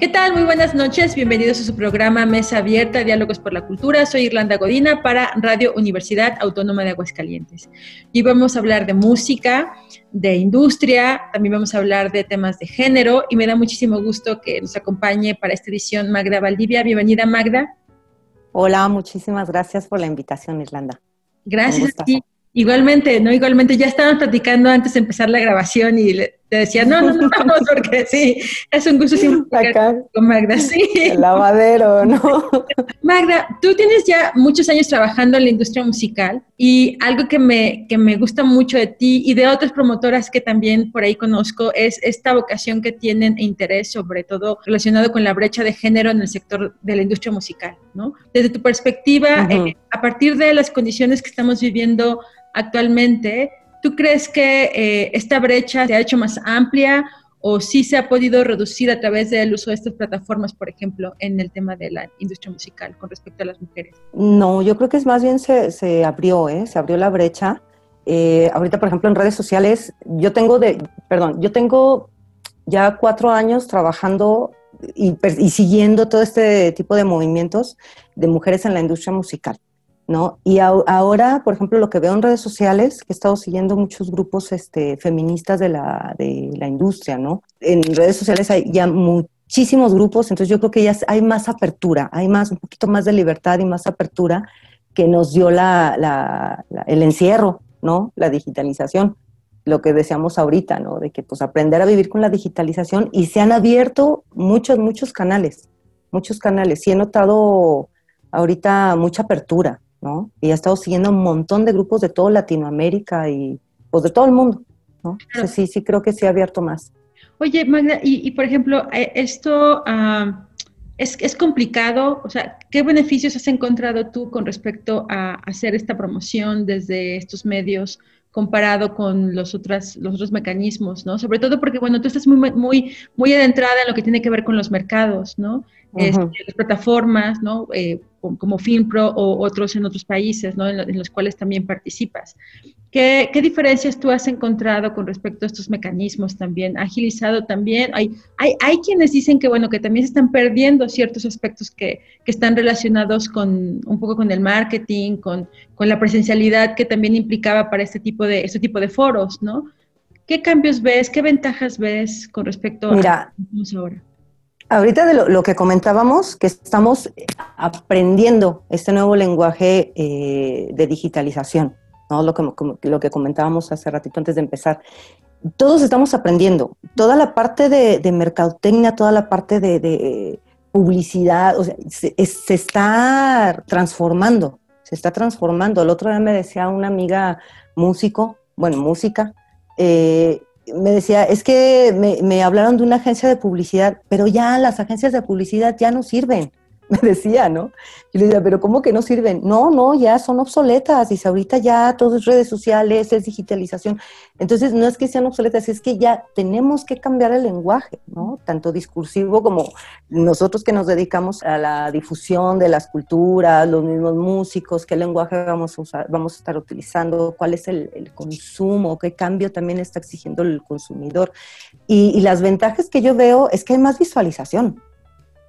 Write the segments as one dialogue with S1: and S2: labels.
S1: ¿Qué tal? Muy buenas noches. Bienvenidos a su programa Mesa Abierta, Diálogos por la Cultura. Soy Irlanda Godina para Radio Universidad Autónoma de Aguascalientes. Y vamos a hablar de música, de industria, también vamos a hablar de temas de género y me da muchísimo gusto que nos acompañe para esta edición Magda Valdivia. Bienvenida, Magda.
S2: Hola, muchísimas gracias por la invitación, Irlanda.
S1: Gracias a ti. Igualmente, ¿no? Igualmente, ya estaban platicando antes de empezar la grabación y le, te decía, no, no, no, vamos, porque sí, es un gusto
S2: Acá,
S1: con Magda, sí.
S2: el lavadero, ¿no?
S1: Magda, tú tienes ya muchos años trabajando en la industria musical y algo que me, que me gusta mucho de ti y de otras promotoras que también por ahí conozco es esta vocación que tienen e interés, sobre todo relacionado con la brecha de género en el sector de la industria musical, ¿no? Desde tu perspectiva,
S2: Ujú.
S1: eh, a partir de las condiciones que estamos viviendo actualmente, ¿tú crees que eh, esta brecha se ha hecho más amplia o sí se ha podido reducir a través del uso de estas plataformas, por ejemplo, en el tema de la industria musical con respecto a las mujeres?
S2: No, yo creo que es más bien se, se abrió, ¿eh? Se abrió la brecha. Eh, ahorita, por ejemplo, en redes sociales, yo tengo de, perdón, yo tengo ya cuatro años trabajando y, siguiendo todo este tipo de movimientos de mujeres en la industria musical, ¿no? Y au- ahora, por ejemplo, lo que veo en redes sociales, que he estado siguiendo muchos grupos este, feministas de la, de la industria, ¿no? En redes sociales hay ya muchísimos grupos, entonces yo creo que ya hay más apertura, hay más, un poquito más de libertad y más apertura que nos dio la, el encierro, ¿no? La digitalización, lo que decíamos ahorita, ¿no? De que pues aprender a vivir con la digitalización y se han abierto muchos, muchos canales, muchos canales. Sí he notado ahorita mucha apertura, ¿no? Y he estado siguiendo un montón de grupos de toda Latinoamérica y pues de todo el mundo, ¿no?
S1: Claro.
S2: Sí, sí, sí creo que sí ha abierto más.
S1: Oye, Magda, y, y, por ejemplo, eh, esto ah, es, es complicado, o sea, ¿qué beneficios has encontrado tú con respecto a hacer esta promoción desde estos medios comparado con los, otras, los otros mecanismos, ¿no? Sobre todo porque, bueno, tú estás muy, muy, muy adentrada en lo que tiene que ver con los mercados, ¿no? Este, las plataformas, ¿no? Eh, como, FilmPro o otros en otros países, ¿no? En, lo- en los cuales también participas. ¿Qué, ¿Qué diferencias tú has encontrado con respecto a estos mecanismos también? ¿Ha agilizado también? Hay, hay, hay quienes dicen que, bueno, que también se están perdiendo ciertos aspectos que, que están relacionados con un poco con el marketing, con, con la presencialidad que también implicaba para este tipo de, este tipo de foros, ¿no? ¿Qué cambios ves? ¿Qué ventajas ves con respecto
S2: Mira,
S1: a lo que tenemos ahora?
S2: Ahorita de lo, lo que comentábamos, que estamos aprendiendo este nuevo lenguaje eh, de digitalización, ¿no? Lo que, lo que comentábamos hace ratito antes de empezar. Todos estamos aprendiendo. Toda la parte de, mercadotecnia, toda la parte de, publicidad, o sea, se, es- se está transformando, se está transformando. El otro día me decía una amiga músico, bueno, música, eh, me decía, es que me hablaron de una agencia de publicidad, pero ya las agencias de publicidad ya no sirven, me decía, ¿no? Yo le decía, pero ¿cómo que no sirven? No, no, ya son obsoletas, dice, ahorita ya todo es redes sociales, es digitalización. Entonces, no es que sean obsoletas, es que ya tenemos que cambiar el lenguaje, ¿no? Tanto discursivo como nosotros que nos dedicamos a la difusión de las culturas, los mismos músicos, qué lenguaje vamos a usar, vamos a estar utilizando, cuál es el, el consumo, qué cambio también está exigiendo el consumidor. Y, y las ventajas que yo veo es que hay más visualización,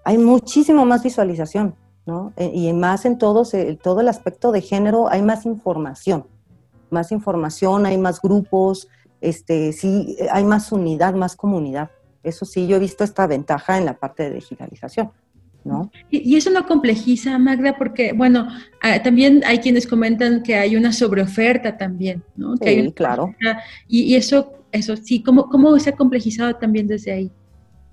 S2: hay muchísimo más visualización, ¿no? Eh, Y más en todos, eh, todo el aspecto de género, hay más información, más información, hay más grupos, este, sí, eh, hay más unidad, más comunidad. Eso sí, yo he visto esta ventaja en la parte de digitalización, ¿no?
S1: Y, eso no complejiza, Magda, porque, bueno, ah, también hay quienes comentan que hay una sobreoferta también, ¿no? Que hay
S2: Sí, claro.
S1: Y, y eso, eso sí, ¿cómo, ¿cómo se ha complejizado también desde ahí?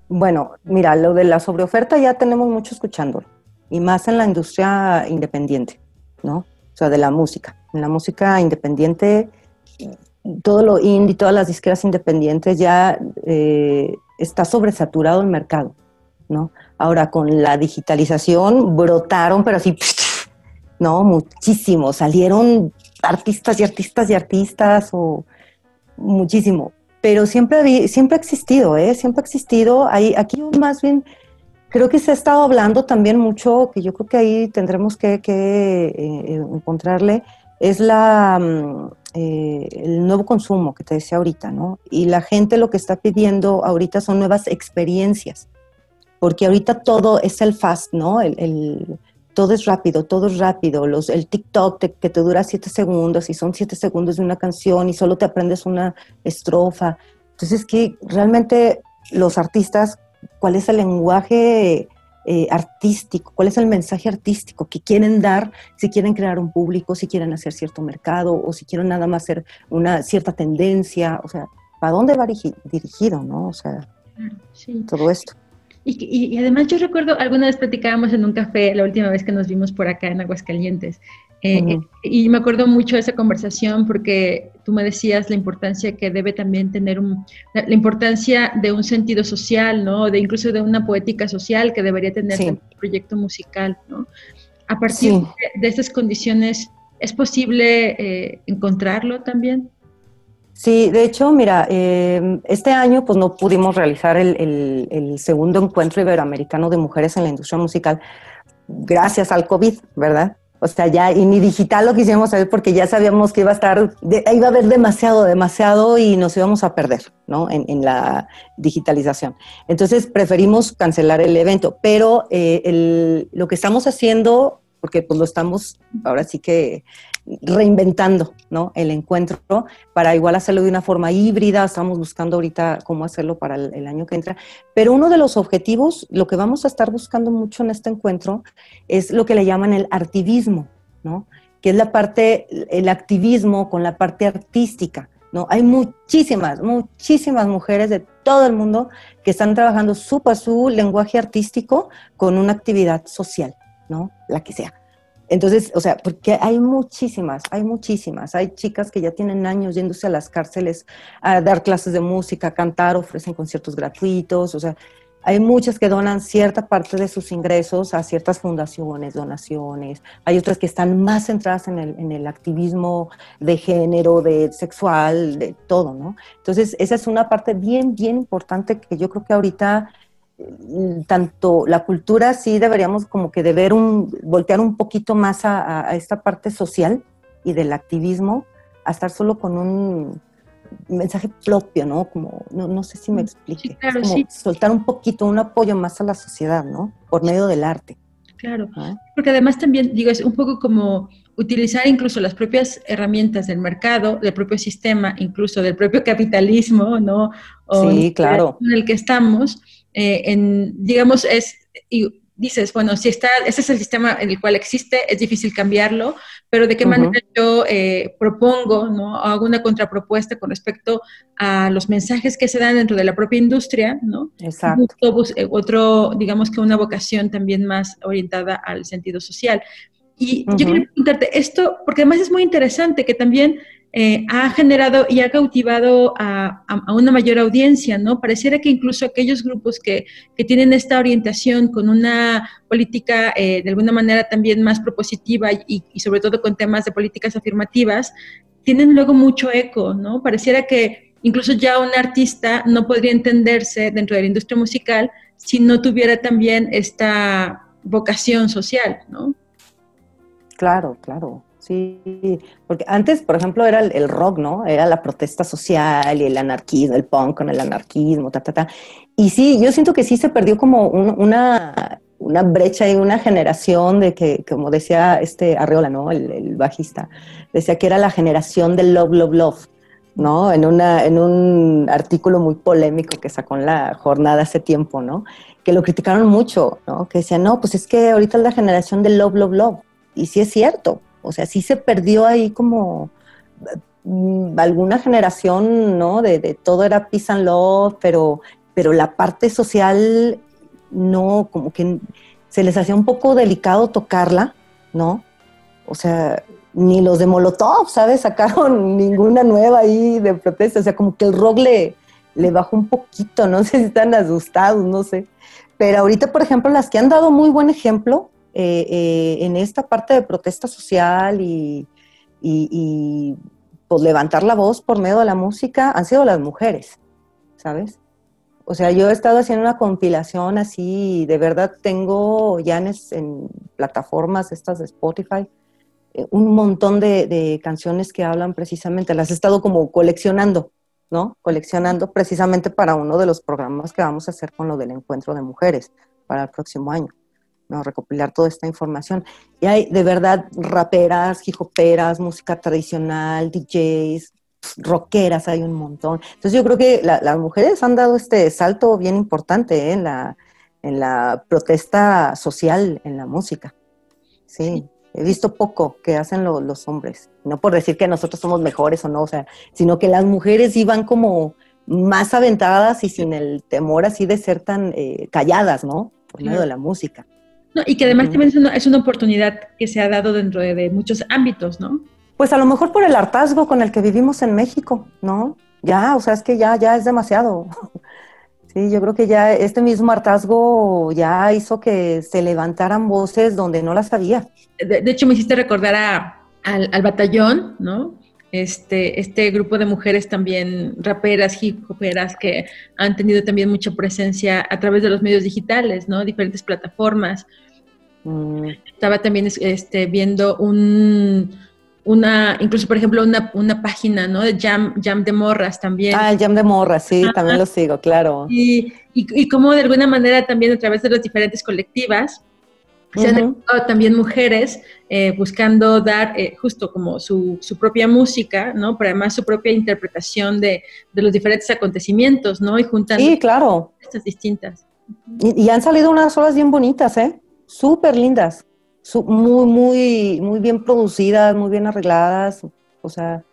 S2: Bueno, mira, lo de la sobreoferta ya tenemos mucho escuchándolo, y más en la industria independiente, ¿no? O sea, de la música. En la música independiente, todo lo indie, todas las disqueras independientes ya eh, está sobresaturado el mercado, ¿no? Ahora, con la digitalización brotaron, pero así ¿no? Muchísimo. Salieron artistas y artistas y artistas, o muchísimo. Pero siempre, siempre ha existido, ¿eh? Siempre ha existido. Hay, aquí más bien creo que se ha estado hablando también mucho, que yo creo que ahí tendremos que, eh, encontrarle, es la, mm, eh, el nuevo consumo que te decía ahorita, ¿no? Y la gente lo que está pidiendo ahorita son nuevas experiencias, porque ahorita todo es el fast, ¿no? El, todo es rápido, todo es rápido. Los, el TikTok que te dura siete segundos y son siete segundos de una canción y solo te aprendes una estrofa. Entonces, que realmente los artistas, ¿cuál es el lenguaje eh, artístico? ¿Cuál es el mensaje artístico que quieren dar si quieren crear un público, si quieren hacer cierto mercado o si quieren nada más hacer una cierta tendencia? O sea, ¿para dónde va dirigido, no? O sea, todo esto.
S1: Y, además yo recuerdo, alguna vez platicábamos en un café la última vez que nos vimos por acá en Aguascalientes. Eh, eh, y me acuerdo mucho de esa conversación porque tú me decías la importancia que debe también tener un, la, importancia de un sentido social, ¿no? De incluso de una poética social que debería tener un proyecto musical, ¿no? A partir de, de, estas condiciones, ¿es posible eh, encontrarlo también?
S2: Sí, de hecho, mira, em, este año pues no pudimos realizar el, segundo encuentro iberoamericano de mujeres en la industria musical gracias al COVID, ¿verdad? O sea, ya, y ni digital lo quisimos saber porque ya sabíamos que iba a estar, iba a haber demasiado, demasiado y nos íbamos a perder, ¿no? En, la digitalización. Entonces preferimos cancelar el evento, pero eh, lo que estamos haciendo, porque pues lo estamos ahora sí que reinventando el encuentro para igual hacerlo de una forma híbrida. Estamos buscando ahorita cómo hacerlo para el, año que entra. Pero uno de los objetivos, lo que vamos a estar buscando mucho en este encuentro, es lo que le llaman el artivismo, ¿no? que es la parte, el activismo con la parte artística. ¿no? Hay muchísimas, muchísimas mujeres de todo el mundo que están trabajando su, su lenguaje artístico con una actividad social, ¿no? La que sea. Entonces, o sea, porque hay muchísimas, hay muchísimas. Hay chicas que ya tienen años yéndose a las cárceles a dar clases de música, cantar, ofrecen conciertos gratuitos, o sea, hay muchas que donan cierta parte de sus ingresos a ciertas fundaciones, donaciones. Hay otras que están más centradas en el, en el activismo de género, de sexual, de todo, ¿no? Entonces, esa es una parte bien, bien importante que yo creo que ahorita tanto la cultura sí deberíamos como que de ver un, voltear un poquito más a, esta parte social y del activismo, a estar solo con un mensaje propio, ¿no? Como, no, sé si me explique. como soltar un poquito, un apoyo más a la sociedad, ¿no? Por medio del arte.
S1: Claro, porque además también, digo, es un poco como utilizar incluso las propias herramientas del mercado, del propio sistema, incluso del propio capitalismo, ¿no?
S2: sí, claro.
S1: En el que estamos, eh, en, digamos, es, y dices, bueno, si está, ese es el sistema en el cual existe, es difícil cambiarlo, pero de qué manera yo eh, propongo, ¿no? Hago una contrapropuesta con respecto a los mensajes que se dan dentro de la propia industria, ¿no?
S2: Exacto.
S1: Eh, otro, digamos que una vocación también más orientada al sentido social. Y yo quería preguntarte esto, porque además es muy interesante que también eh, ha generado y ha cautivado a, una mayor audiencia, ¿no? Pareciera que incluso aquellos grupos que, tienen esta orientación con una política eh, de alguna manera también más propositiva y, sobre todo con temas de políticas afirmativas, tienen luego mucho eco, ¿no? Pareciera que incluso ya un artista no podría entenderse dentro de la industria musical si no tuviera también esta vocación social, ¿no?
S2: Claro, claro. Sí, porque antes, por ejemplo, era el, rock, ¿no? Era la protesta social y el anarquismo, el punk con el anarquismo, ta, ta, ta. Y sí, yo siento que sí se perdió como una, una brecha y una generación de que, como decía este Arreola, ¿no? El, bajista, decía que era la generación del love, love, love. ¿no? En, una, en un artículo muy polémico que sacó en la jornada hace tiempo, ¿no? Que lo criticaron mucho, ¿no? Que decían, no, pues es que ahorita es la generación del love, love, love. Y sí es cierto, o sea, sí se perdió ahí como mm, alguna generación, ¿no? De, todo era peace and love, pero, pero la parte social no, como que se les hacía un poco delicado tocarla, ¿no? O sea, ni los de Molotov, ¿sabes? Sacaron ninguna nueva ahí de protesta, o sea, como que el rock le, le bajó un poquito, no sé si están asustados, no sé. Pero ahorita, por ejemplo, las que han dado muy buen ejemplo eh, eh, en esta parte de protesta social y, y, pues levantar la voz por medio de la música han sido las mujeres, ¿sabes? O sea, yo he estado haciendo una compilación así, de verdad tengo ya en, plataformas estas de Spotify, eh, un montón de, de, canciones que hablan precisamente, las he estado como coleccionando, ¿no? Coleccionando precisamente para uno de los programas que vamos a hacer con lo del encuentro de mujeres para el próximo año. ¿No? recopilar toda esta información. Y hay de verdad raperas, hijoperas, música tradicional, DJs, rockeras, hay un montón. Entonces yo creo que las mujeres han dado este salto bien importante ¿eh? en, la, en la protesta social en la música. Sí, he visto poco que hacen los hombres. No por decir que nosotros somos mejores o no, o sea, sino que las mujeres iban como más aventadas y sin el temor así de ser tan eh, calladas, ¿no? Por medio de la música
S1: y que además también es una, oportunidad que se ha dado dentro de, muchos ámbitos, ¿no?
S2: Pues a lo mejor por el hartazgo con el que vivimos en México, ¿no? Ya, o sea, es que ya, ya es demasiado. Sí, yo creo que ya este mismo hartazgo ya hizo que se levantaran voces donde no las había.
S1: De, hecho, me hiciste recordar al, al, batallón, ¿no? Este, este grupo de mujeres también raperas, hip hoperas, que han tenido también mucha presencia a través de los medios digitales, ¿no? Diferentes plataformas. Mm. Estaba también este, viendo un, una, incluso por ejemplo, una, una página, ¿no? De Jam, Jam de Morras también.
S2: Ah, el Jam de Morras, sí, también lo sigo, claro.
S1: Y, y, y como de alguna manera también a través de las diferentes colectivas, se han también mujeres eh, buscando dar eh, justo como su, su, propia música, ¿no? Pero además su propia interpretación de, de, los diferentes acontecimientos, ¿no? Y juntan
S2: sí, claro.
S1: estas distintas.
S2: Y, y han salido unas olas bien bonitas, ¿eh? súper lindas, muy, muy, muy bien producidas, muy bien arregladas, o sea,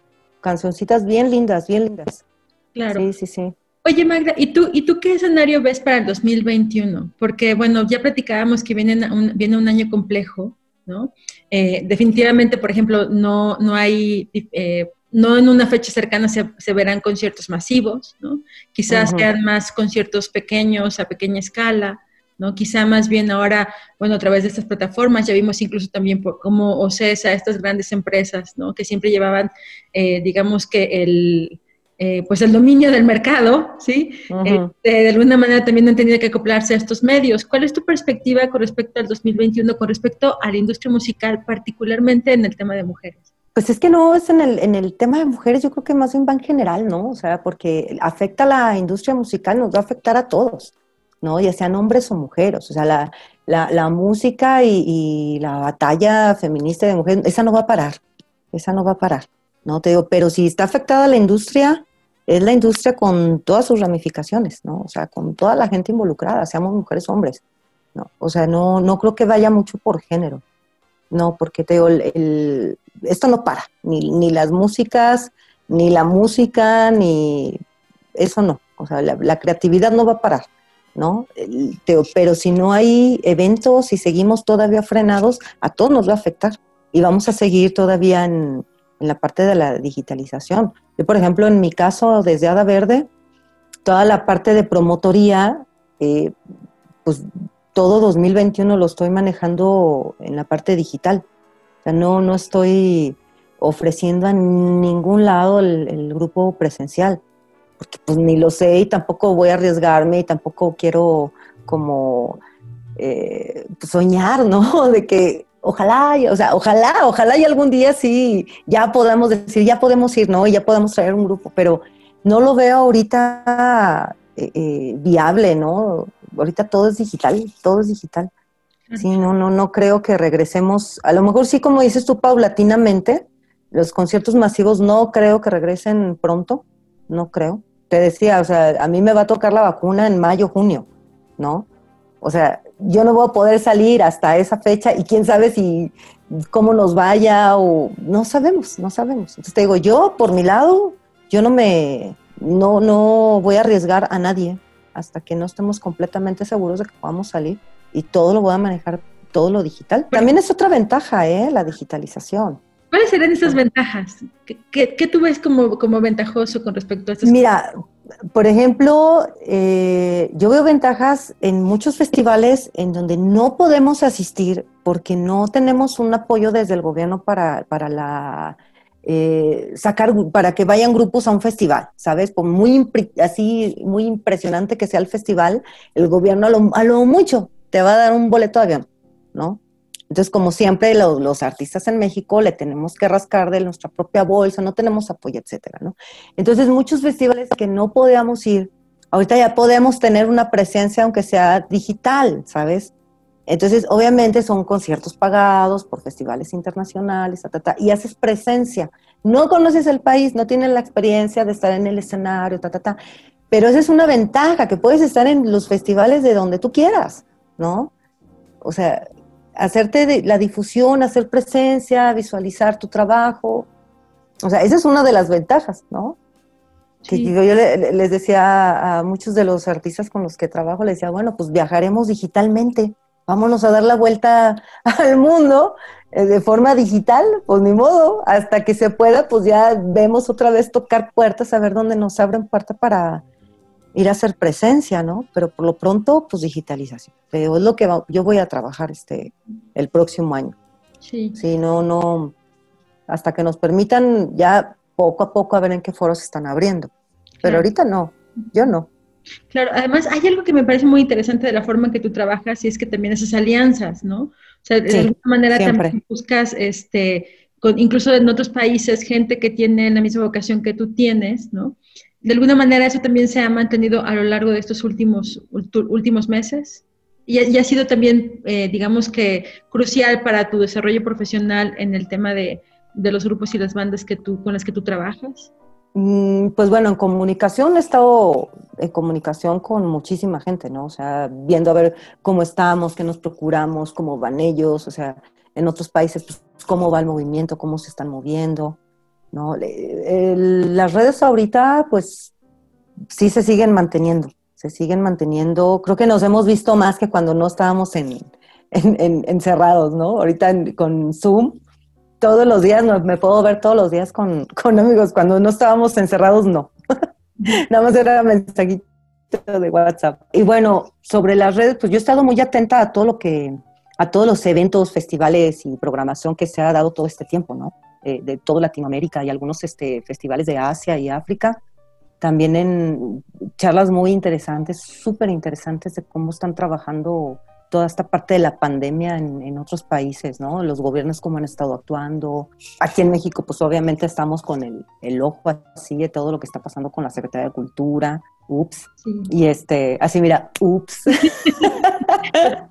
S2: cancioncitas bien lindas, bien lindas.
S1: Claro.
S2: Sí, sí, sí.
S1: Oye, Magda, ¿y tú, ¿y tú qué escenario ves para el 2021? Porque, bueno, ya platicábamos que viene un, viene un año complejo, ¿no? Eh, definitivamente, por ejemplo, no, no hay, eh, no en una fecha cercana se, se, verán conciertos masivos, ¿no? Quizás sean más conciertos pequeños, a pequeña escala, ¿no? Quizá más bien ahora, bueno, a través de estas plataformas, ya vimos incluso también por cómo OCESA, estas grandes empresas, ¿no? Que siempre llevaban, eh, digamos que el, eh, pues el dominio del mercado, ¿sí? Este, de alguna manera también han tenido que acoplarse a estos medios. ¿Cuál es tu perspectiva con respecto al 2021, con respecto a la industria musical, particularmente en el tema de mujeres?
S2: Pues es que no es en el, en el tema de mujeres, yo creo que más bien va en general, ¿no? O sea, porque afecta a la industria musical, nos va a afectar a todos. ¿no? Ya sean hombres o mujeres. O sea, la, la, música y, la batalla feminista de mujeres, esa no va a parar, esa no va a parar, ¿no? Te digo, pero si está afectada la industria, es la industria con todas sus ramificaciones, ¿no? O sea, con toda la gente involucrada, seamos mujeres hombres, ¿no? O sea, no, no creo que vaya mucho por género, no, porque te digo, el, esto no para, ni, ni las músicas, ni la música, ni eso no, o sea, la creatividad no va a parar. ¿no? Pero si no hay eventos y seguimos todavía frenados, a todos nos va a afectar y vamos a seguir todavía en, la parte de la digitalización. Yo, por ejemplo, en mi caso, desde Ada Verde, toda la parte de promotoría, eh, pues todo 2021 lo estoy manejando en la parte digital. O sea, no, no estoy ofreciendo a ningún lado el grupo presencial porque pues ni lo sé y tampoco voy a arriesgarme y tampoco quiero como eh, soñar, ¿no? De que ojalá, o sea, ojalá, ojalá y algún día sí ya podamos decir, ya podemos ir, ¿no? Y ya podemos traer un grupo, pero no lo veo ahorita eh, eh, viable, ¿no? Ahorita todo es digital, todo es digital. Sí, no, no, no creo que regresemos, a lo mejor sí, como dices tú, paulatinamente, los conciertos masivos no creo que regresen pronto, no creo te decía, o sea, a mí me va a tocar la vacuna en mayo, junio, ¿no? O sea, yo no voy a poder salir hasta esa fecha y quién sabe si cómo nos vaya o no sabemos, no sabemos. Entonces te digo, yo por mi lado, yo no me, no, no voy a arriesgar a nadie hasta que no estemos completamente seguros de que podamos salir y todo lo voy a manejar, todo lo digital. También es otra ventaja, ¿eh? La digitalización.
S1: ¿Cuáles serían esas ventajas? ¿Qué, qué, tú ves como, como, ventajoso con respecto a estas
S2: Mira, por ejemplo, eh, yo veo ventajas en muchos festivales en donde no podemos asistir porque no tenemos un apoyo desde el gobierno para, para la eh, sacar para que vayan grupos a un festival, ¿sabes? Por muy así muy impresionante que sea el festival, el gobierno a lo, a lo mucho te va a dar un boleto de avión, ¿no? Entonces, como siempre, los, artistas en México le tenemos que rascar de nuestra propia bolsa, no tenemos apoyo, etcétera, ¿no? Entonces, muchos festivales que no podíamos ir, ahorita ya podemos tener una presencia, aunque sea digital, ¿sabes? Entonces, obviamente son conciertos pagados por festivales internacionales, y haces presencia. No conoces el país, no tienes la experiencia de estar en el escenario, ta, ta, ta, pero esa es una ventaja, que puedes estar en los festivales de donde tú quieras, ¿no? O sea, hacerte la difusión, hacer presencia, visualizar tu trabajo. O sea, esa es una de las ventajas, ¿no? Que yo, les decía a, muchos de los artistas con los que trabajo, les decía, bueno, pues viajaremos digitalmente, vámonos a dar la vuelta al mundo eh, de forma digital, pues ni modo, hasta que se pueda, pues ya vemos otra vez tocar puertas, a ver dónde nos abren puerta para, ir a hacer presencia, ¿no? Pero por lo pronto, pues digitalización. Pero es lo que yo voy a trabajar este, el próximo año. Sí. Sí, no, no, hasta que nos permitan ya poco a poco a ver en qué foros están abriendo. Pero ahorita no, yo no.
S1: Claro, además hay algo que me parece muy interesante de la forma en que tú trabajas y es que también esas alianzas, ¿no? O sea, de alguna manera también buscas, este, con, incluso en otros países, gente que tiene la misma vocación que tú tienes, ¿no? De alguna manera eso también se ha mantenido a lo largo de estos últimos, últimos meses y, ha sido también, eh, digamos que, crucial para tu desarrollo profesional en el tema de, los grupos y las bandas que tú, con las que tú trabajas.
S2: Mm, pues bueno, en comunicación he estado en comunicación con muchísima gente, ¿no? O sea, viendo a ver cómo estamos, qué nos procuramos, cómo van ellos, o sea, en otros países, pues, cómo va el movimiento, cómo se están moviendo. ¿No? las redes ahorita, pues sí se siguen manteniendo, se siguen manteniendo. Creo que nos hemos visto más que cuando no estábamos en, encerrados, ¿no? Ahorita con Zoom, todos los días me, puedo ver todos los días con, amigos. Cuando no estábamos encerrados, no. Nada más era mensajito de WhatsApp. Y bueno, sobre las redes, pues yo he estado muy atenta a todo lo que, a todos los eventos, festivales y programación que se ha dado todo este tiempo, ¿no? Eh, de toda Latinoamérica y algunos este, festivales de Asia y África. También en charlas muy interesantes, súper interesantes de cómo están trabajando toda esta parte de la pandemia en, otros países, ¿no? Los gobiernos cómo han estado actuando. Aquí en México, pues obviamente estamos con el, el ojo así de todo lo que está pasando con la Secretaría de Cultura. Ups. Y este, así mira, ups.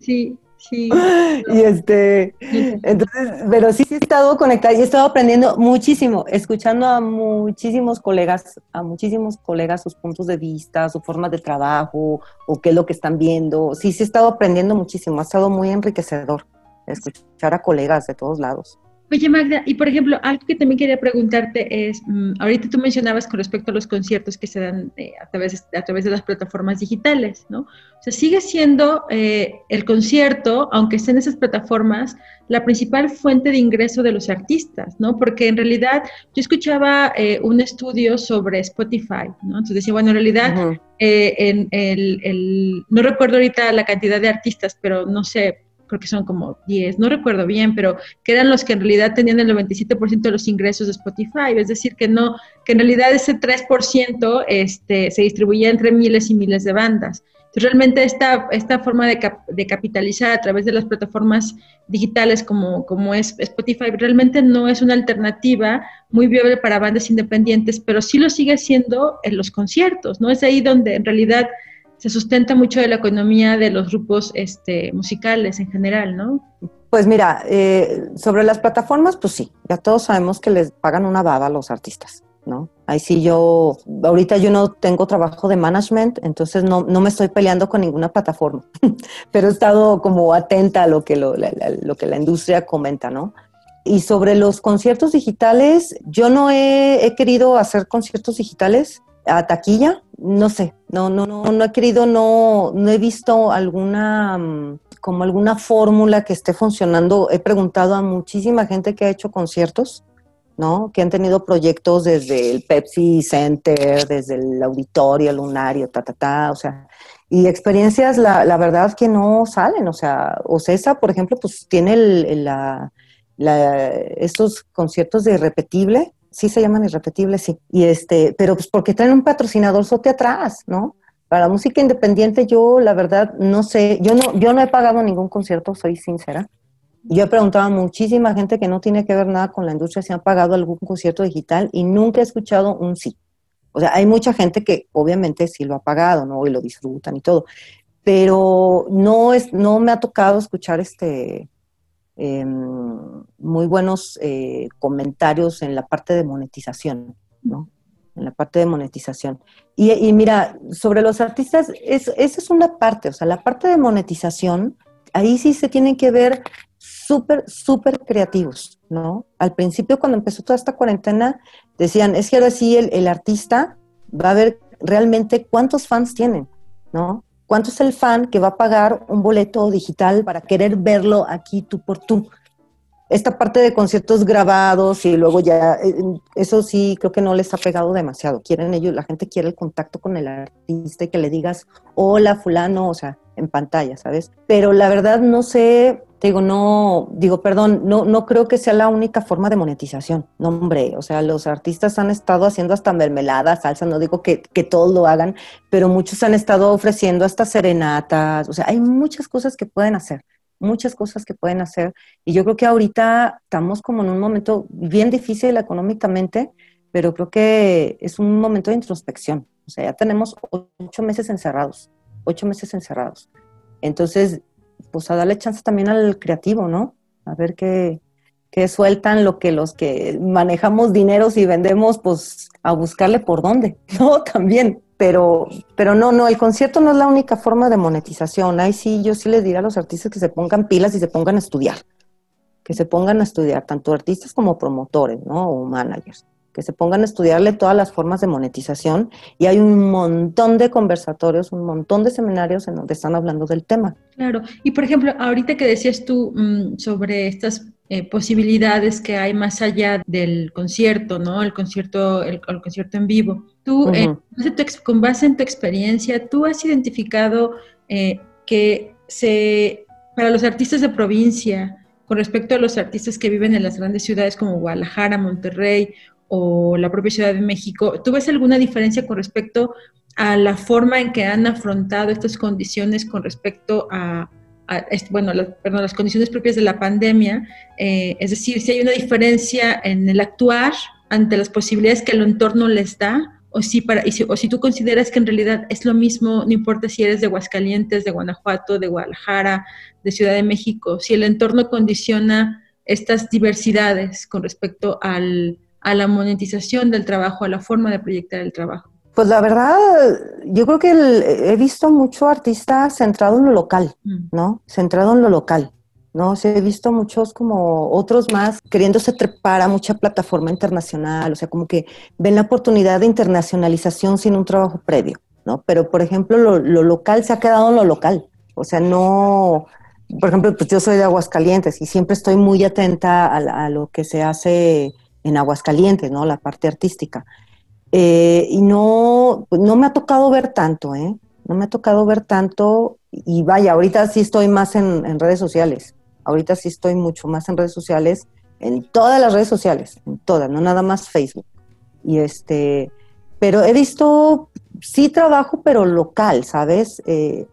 S1: sí. Sí.
S2: Y este, entonces, pero sí, sí he estado conectada y he estado aprendiendo muchísimo, escuchando a muchísimos colegas, a muchísimos colegas sus puntos de vista, su forma de trabajo o qué es lo que están viendo. Sí, sí he estado aprendiendo muchísimo, ha estado muy enriquecedor escuchar a colegas de todos lados.
S1: Oye, Magda, y por ejemplo, algo que también quería preguntarte es, mm, ahorita tú mencionabas con respecto a los conciertos que se dan eh, a, través, a través de las plataformas digitales, ¿no? O sea, sigue siendo eh, el concierto, aunque esté en esas plataformas, la principal fuente de ingreso de los artistas, ¿no? Porque en realidad yo escuchaba eh, un estudio sobre Spotify, ¿no? Entonces decía, bueno, en realidad, en el, el, no recuerdo ahorita la cantidad de artistas, pero no sé, creo que son como 10, no recuerdo bien, pero que eran los que en realidad tenían el 97% de los ingresos de Spotify, es decir, que no, que en realidad ese 3% este, se distribuía entre miles y miles de bandas. Entonces, realmente esta, esta forma de, de capitalizar a través de las plataformas digitales como, como es Spotify realmente no es una alternativa muy viable para bandas independientes, pero sí lo sigue siendo en los conciertos, ¿no? Es ahí donde en realidad se sustenta mucho de la economía de los grupos este, musicales en general, ¿no?
S2: Pues mira, eh, sobre las plataformas, pues sí, ya todos sabemos que les pagan una baba a los artistas, ¿no? Ahí sí yo, ahorita yo no tengo trabajo de management, entonces no, no me estoy peleando con ninguna plataforma, pero he estado como atenta a lo que, lo, lo que la industria comenta, ¿no? Y sobre los conciertos digitales, yo no he, he querido hacer conciertos digitales a taquilla, no sé, no, no, no, no he querido, no, no he visto alguna, mm, como alguna fórmula que esté funcionando. He preguntado a muchísima gente que ha hecho conciertos ¿no? Que han tenido proyectos desde el Pepsi Center, desde el auditorio, el lunario, ta, ta, ta, o sea, y experiencias, la, la verdad que no salen, o sea, Ocesa, por ejemplo, pues tiene el, la, la, estos conciertos de irrepetible, sí se llaman irrepetibles, sí, y este, pero pues porque traen un patrocinador sote atrás, ¿no? Para la música independiente yo, la verdad, no sé, yo no, yo no he pagado ningún concierto, soy sincera, yo he preguntado a muchísima gente que no tiene que ver nada con la industria si han pagado algún concierto digital y nunca he escuchado un sí. O sea, hay mucha gente que obviamente sí lo ha pagado, ¿no? Y lo disfrutan y todo. Pero no, es, no me ha tocado escuchar este em, muy buenos eh, comentarios en la parte de monetización, ¿no? En la parte de monetización. Y, mira, sobre los artistas, es, esa es una parte, o sea, la parte de monetización, ahí sí se tienen que ver súper, súper creativos, ¿no? Al principio, cuando empezó toda esta cuarentena, decían, es que ahora sí el, el artista va a ver realmente cuántos fans tienen, ¿no? ¿Cuánto es el fan que va a pagar un boleto digital para querer verlo aquí tú por tú? Esta parte de conciertos grabados y luego ya, eh, eso sí creo que no les ha pegado demasiado. Quieren ellos, la gente quiere el contacto con el artista y que le digas, hola fulano, o sea, en pantalla, ¿sabes? Pero la verdad no sé, digo, no, digo, perdón, no, no creo que sea la única forma de monetización. No, hombre, o sea, los artistas han estado haciendo hasta mermelada, salsa, no digo que, que todos lo hagan, pero muchos han estado ofreciendo hasta serenatas, o sea, hay muchas cosas que pueden hacer muchas cosas que pueden hacer. Y yo creo que ahorita estamos como en un momento bien difícil económicamente, pero creo que es un momento de introspección. O sea, ya tenemos ocho meses encerrados, ocho meses encerrados. Entonces, pues a darle chance también al creativo, ¿no? A ver qué, qué sueltan lo que los que manejamos dineros y vendemos, pues a buscarle por dónde, ¿no? También. Pero, pero no, no, el concierto no es la única forma de monetización. Ahí sí, yo sí les diré a los artistas que se pongan pilas y se pongan a estudiar. Que se pongan a estudiar, tanto artistas como promotores, ¿no? O managers que se pongan a estudiarle todas las formas de monetización y hay un montón de conversatorios, un montón de seminarios en donde están hablando del tema.
S1: Claro, y por ejemplo, ahorita que decías tú mm, sobre estas eh, posibilidades que hay más allá del concierto, ¿no? El concierto, el, concierto en vivo. Tú, eh, con base en tu experiencia, ¿tú has identificado eh, que se, para los artistas de provincia, con respecto a los artistas que viven en las grandes ciudades como Guadalajara, Monterrey o la propia Ciudad de México, ¿tú ves alguna diferencia con respecto a la forma en que han afrontado estas condiciones con respecto a, bueno, perdón, las condiciones propias de la pandemia? Eh, es decir, si hay una diferencia en el actuar ante las posibilidades que el entorno les da, o si, para, o si tú consideras que en realidad es lo mismo, no importa si eres de Aguascalientes, de Guanajuato, de Guadalajara, de Ciudad de México, si el entorno condiciona estas diversidades con respecto al, a la monetización del trabajo, a la forma de proyectar el trabajo?
S2: Pues la verdad, yo creo que he visto mucho artista centrado en lo local, mm. ¿no? Centrado en lo local, ¿no? he visto muchos como otros más queriéndose trepar a mucha plataforma internacional, o sea, como que ven la oportunidad de internacionalización sin un trabajo previo, ¿no? Pero, por ejemplo, lo, local se ha quedado en lo local, o sea, no, por ejemplo, pues yo soy de Aguascalientes y siempre estoy muy atenta a lo que se hace en Aguascalientes, ¿no? La parte artística. Eh, y no, pues, no me ha tocado ver tanto, ¿eh? No me ha tocado ver tanto y vaya, ahorita sí estoy más en, redes sociales. Ahorita sí estoy mucho más en redes sociales, en todas las redes sociales, en todas, no nada más Facebook. Y este, pero he visto, sí trabajo, pero local, ¿sabes? Eh,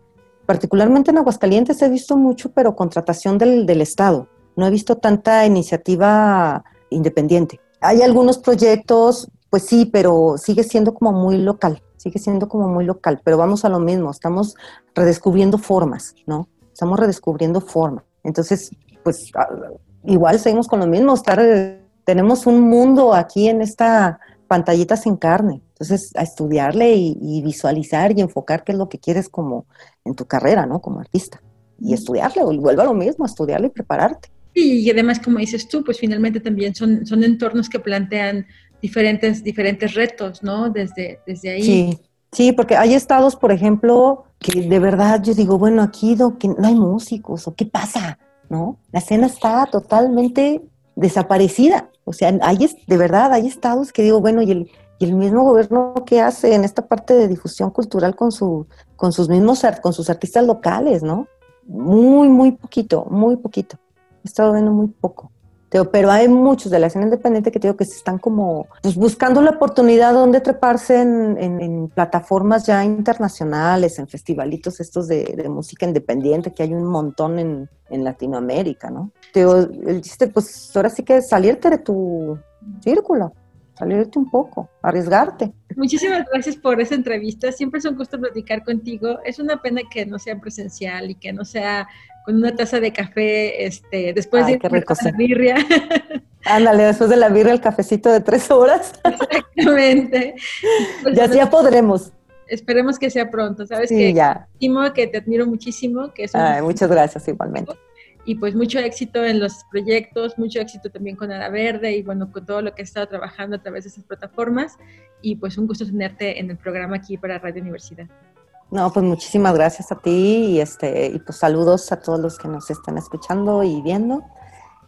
S2: particularmente en Aguascalientes he visto mucho, pero contratación del, del Estado. No he visto tanta iniciativa independiente. Hay algunos proyectos, pues sí, pero sigue siendo como muy local, sigue siendo como muy local, pero vamos a lo mismo, estamos redescubriendo formas, ¿no? Estamos redescubriendo formas. Entonces, pues ah, igual seguimos con lo mismo, estar, tenemos un mundo aquí en esta pantallita sin carne. Entonces, a estudiarle y, y, visualizar y enfocar qué es lo que quieres como en tu carrera, ¿no? Como artista. Y estudiarle, y vuelva a lo mismo, estudiarle y prepararte.
S1: Y además, como dices tú, pues finalmente también son, son entornos que plantean diferentes, diferentes retos, ¿no? Desde, desde ahí.
S2: Sí, sí, porque hay estados, por ejemplo, que de verdad yo digo, bueno, aquí no, hay músicos, o qué pasa, ¿no? La escena está totalmente desaparecida. O sea, hay, de verdad, hay estados que digo, bueno, y el, y el mismo gobierno que hace en esta parte de difusión cultural con, su, con sus mismos, con sus artistas locales, ¿no? Muy, muy poquito, muy poquito. He estado viendo muy poco pero hay muchos de la escena independiente que digo que se están como pues, buscando la oportunidad donde treparse en, plataformas ya internacionales, en festivalitos estos de, música independiente, que hay un montón en, Latinoamérica, ¿no? Chiste, pues ahora sí que salirte de tu círculo salirte un poco, arriesgarte.
S1: Muchísimas gracias por esa entrevista. Siempre es un gusto platicar contigo. Es una pena que no sea presencial y que no sea con una taza de café este, después de
S2: la birria. Ándale, después de la birria el cafecito de tres horas.
S1: Exactamente.
S2: Pues, ya, ya podremos.
S1: Esperemos que sea pronto, ¿sabes? que,
S2: ya.
S1: que te admiro muchísimo. Que
S2: muchas gracias igualmente
S1: y pues mucho éxito en los proyectos, mucho éxito también con Ara Verde y bueno, con todo lo que has estado trabajando a través de esas plataformas y pues un gusto tenerte en el programa aquí para Radio Universidad.
S2: No, pues muchísimas gracias a ti y este y pues saludos a todos los que nos están escuchando y viendo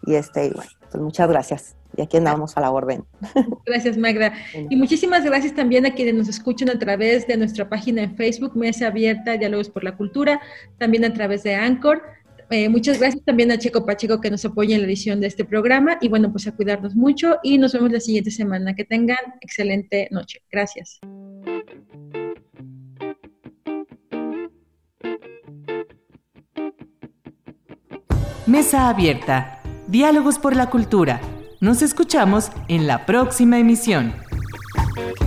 S2: y este bueno, pues muchas gracias. Y aquí andamos a la orden.
S1: Gracias, Magda. Y muchísimas gracias también a quienes nos escuchan a través de nuestra página en Facebook, Mesa Abierta, Diálogos por la Cultura, también a través de Anchor. Eh, muchas gracias también a Checo Pacheco que nos apoya en la edición de este programa y bueno, pues a cuidarnos mucho y nos vemos la siguiente semana. Que tengan excelente noche. Gracias.
S3: Mesa Abierta. Diálogos por la Cultura. Nos escuchamos en la próxima emisión.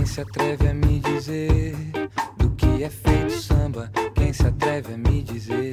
S3: se atreve a me dizer do que é feito samba? Quem se atreve a me dizer?